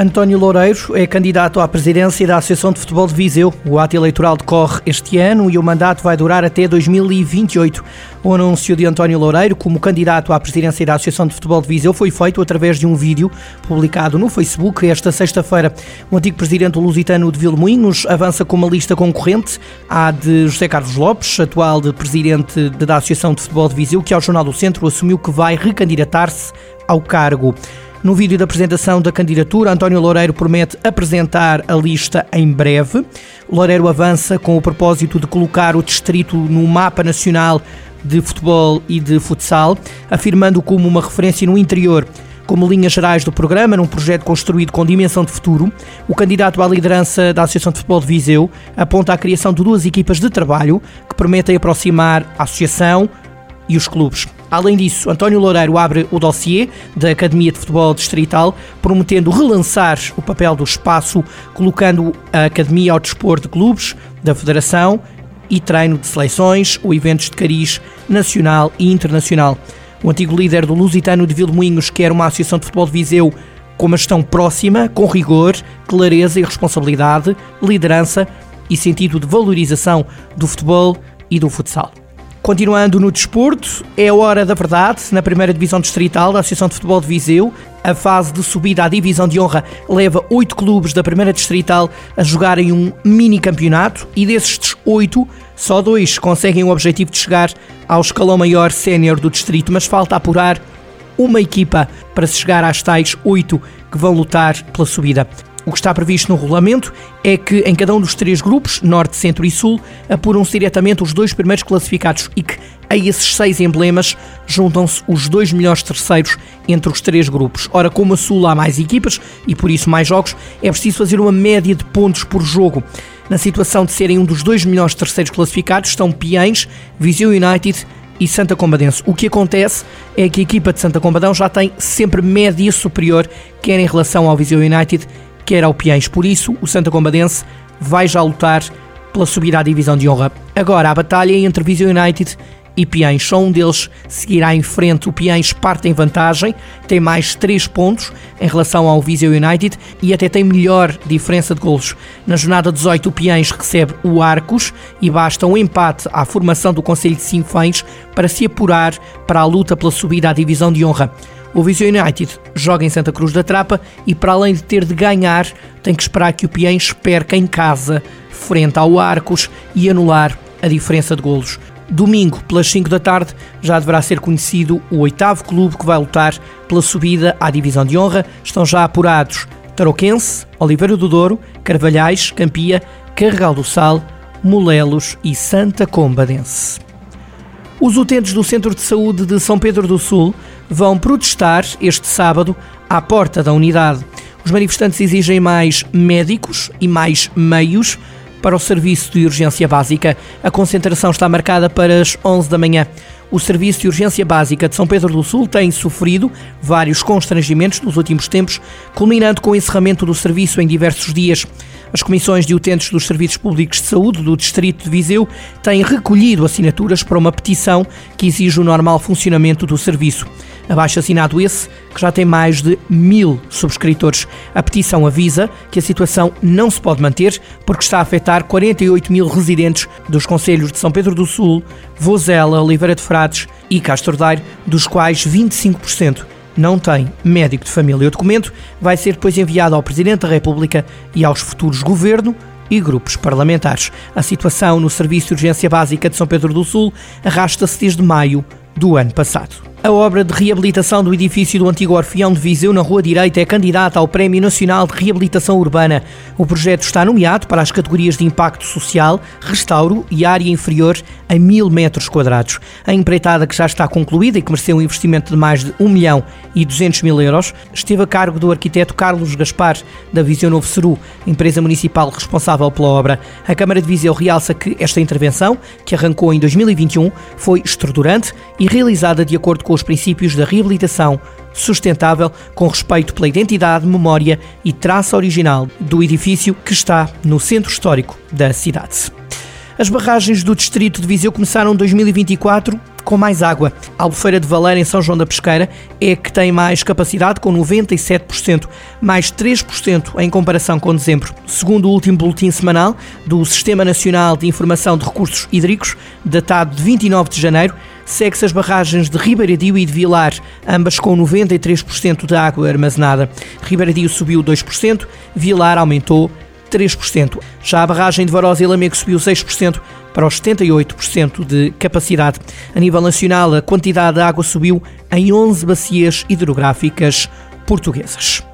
António Loureiro é candidato à presidência da Associação de Futebol de Viseu. O ato eleitoral decorre este ano e o mandato vai durar até 2028. O anúncio de António Loureiro como candidato à presidência da Associação de Futebol de Viseu foi feito através de um vídeo publicado no Facebook esta sexta-feira. O antigo presidente lusitano de Vilmoinhos avança com uma lista concorrente à de José Carlos Lopes, atual de presidente da Associação de Futebol de Viseu, que ao Jornal do Centro assumiu que vai recandidatar-se ao cargo. No vídeo da apresentação da candidatura, António Loureiro promete apresentar a lista em breve. Loureiro avança com o propósito de colocar o distrito no mapa nacional de futebol e de futsal, afirmando como uma referência no interior. Como linhas gerais do programa, num projeto construído com dimensão de futuro, o candidato à liderança da Associação de Futebol de Viseu aponta a criação de duas equipas de trabalho que permitem aproximar a associação, e os clubes. Além disso, António Loureiro abre o dossiê da Academia de Futebol Distrital, prometendo relançar o papel do espaço, colocando a Academia ao dispor de clubes, da Federação e treino de seleções ou eventos de cariz nacional e internacional. O antigo líder do Lusitano de Vilmoinhos quer uma associação de futebol de Viseu com uma gestão próxima, com rigor, clareza e responsabilidade, liderança e sentido de valorização do futebol e do futsal. Continuando no desporto, é hora da verdade. Na primeira divisão distrital da Associação de Futebol de Viseu, a fase de subida à divisão de honra leva oito clubes da primeira distrital a jogarem um mini campeonato e desses oito, só dois conseguem o objetivo de chegar ao escalão maior sénior do distrito, mas falta apurar uma equipa para se chegar às tais oito que vão lutar pela subida. O que está previsto no regulamento é que em cada um dos três grupos, Norte, Centro e Sul, apuram-se diretamente os dois primeiros classificados e que a esses seis emblemas juntam-se os dois melhores terceiros entre os três grupos. Ora, como a Sul há mais equipas e por isso mais jogos, é preciso fazer uma média de pontos por jogo. Na situação de serem um dos dois melhores terceiros classificados estão Piens, Viseu United e Santa Combadense. O que acontece é que a equipa de Santa Combadão já tem sempre média superior, quer em relação ao Viseu United, quer ao Piens. Por isso, o Santa Combadense vai já lutar pela subida à divisão de honra. Agora, a batalha é entre Viseu United e Piens. Só um deles seguirá em frente. O Piens parte em vantagem, tem mais 3 pontos em relação ao Viseu United e até tem melhor diferença de golos. Na jornada 18, o Piens recebe o Arcos e basta um empate à formação do Conselho de Sinfães para se apurar para a luta pela subida à divisão de honra. O Viseu United joga em Santa Cruz da Trapa e, para além de ter de ganhar, tem que esperar que o Piens perca em casa, frente ao Arcos, e anular a diferença de golos. Domingo, pelas 5 da tarde, já deverá ser conhecido o oitavo clube que vai lutar pela subida à divisão de honra. Estão já apurados Tarouquense, Oliveira do Douro, Carvalhais, Campia, Carregal do Sal, Molelos e Santa Combadense. Os utentes do Centro de Saúde de São Pedro do Sul vão protestar este sábado à porta da unidade. Os manifestantes exigem mais médicos e mais meios para o serviço de urgência básica. A concentração está marcada para as 11 da manhã. O Serviço de Urgência Básica de São Pedro do Sul tem sofrido vários constrangimentos nos últimos tempos, culminando com o encerramento do serviço em diversos dias. As comissões de utentes dos serviços públicos de saúde do Distrito de Viseu têm recolhido assinaturas para uma petição que exige o normal funcionamento do serviço. Abaixo assinado esse, que já tem mais de mil subscritores. A petição avisa que a situação não se pode manter porque está a afetar 48 mil residentes dos Conselhos de São Pedro do Sul, Vozela, Oliveira de Frades e Castro Daire, dos quais 25% não tem médico de família. O documento vai ser depois enviado ao Presidente da República e aos futuros governo e grupos parlamentares. A situação no Serviço de Urgência Básica de São Pedro do Sul arrasta-se desde maio do ano passado. A obra de reabilitação do edifício do antigo Orfeão de Viseu na Rua Direita é candidata ao Prémio Nacional de Reabilitação Urbana. O projeto está nomeado para as categorias de impacto social, restauro e área inferior a mil metros quadrados. A empreitada que já está concluída e que mereceu um investimento de mais de 1 milhão e 200 mil euros esteve a cargo do arquiteto Carlos Gaspar, da Viseu Novo Ceru, empresa municipal responsável pela obra. A Câmara de Viseu realça que esta intervenção, que arrancou em 2021, foi estruturante e realizada de acordo com os princípios da reabilitação sustentável, com respeito pela identidade, memória e traça original do edifício que está no centro histórico da cidade. As barragens do distrito de Viseu começaram em 2024 com mais água. A Albufeira de Valeira, em São João da Pesqueira, é que tem mais capacidade, com 97%, mais 3% em comparação com dezembro. Segundo o último boletim semanal do Sistema Nacional de Informação de Recursos Hídricos, datado de 29 de janeiro, segue-se as barragens de Ribeiradio e de Vilar, ambas com 93% da água armazenada. Ribeiradio subiu 2%, Vilar aumentou 3%. Já a barragem de Varosa e Lamego subiu 6% para os 78% de capacidade. A nível nacional, a quantidade de água subiu em 11 bacias hidrográficas portuguesas.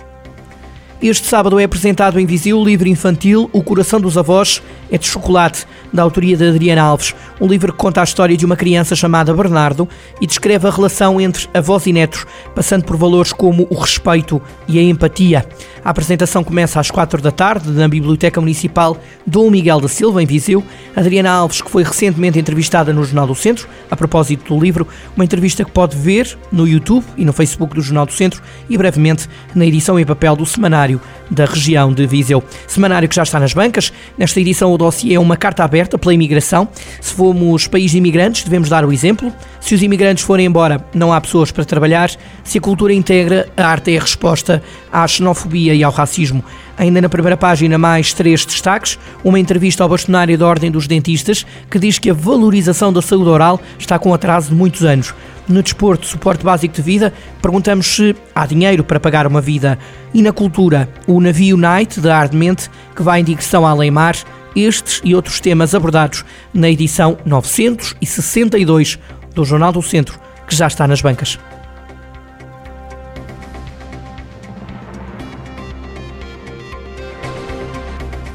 Este sábado é apresentado em Viseu o livro infantil O Coração dos Avós é de Chocolate, da autoria de Adriana Alves. Um livro que conta a história de uma criança chamada Bernardo e descreve a relação entre avós e netos, passando por valores como o respeito e a empatia. A apresentação começa às quatro da tarde na Biblioteca Municipal Dom Miguel da Silva, em Viseu. Adriana Alves, que foi recentemente entrevistada no Jornal do Centro, a propósito do livro, uma entrevista que pode ver no YouTube e no Facebook do Jornal do Centro e brevemente na edição em papel do semanário da região de Viseu. Semanário que já está nas bancas. Nesta edição, o dossiê é uma carta aberta pela imigração. Se formos país de imigrantes, devemos dar o exemplo. Se os imigrantes forem embora, não há pessoas para trabalhar. Se a cultura integra, a arte é a resposta à xenofobia e ao racismo. Ainda na primeira página, mais três destaques. Uma entrevista ao bastonário da Ordem dos Dentistas, que diz que a valorização da saúde oral está com atraso de muitos anos. No desporto, suporte básico de vida, perguntamos se há dinheiro para pagar uma vida. E na cultura, o navio Night, da Ardemente, que vai em direção a Além-Mar, estes e outros temas abordados na edição 962 do Jornal do Centro, que já está nas bancas.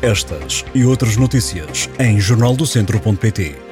Estas e outras notícias em jornaldocentro.pt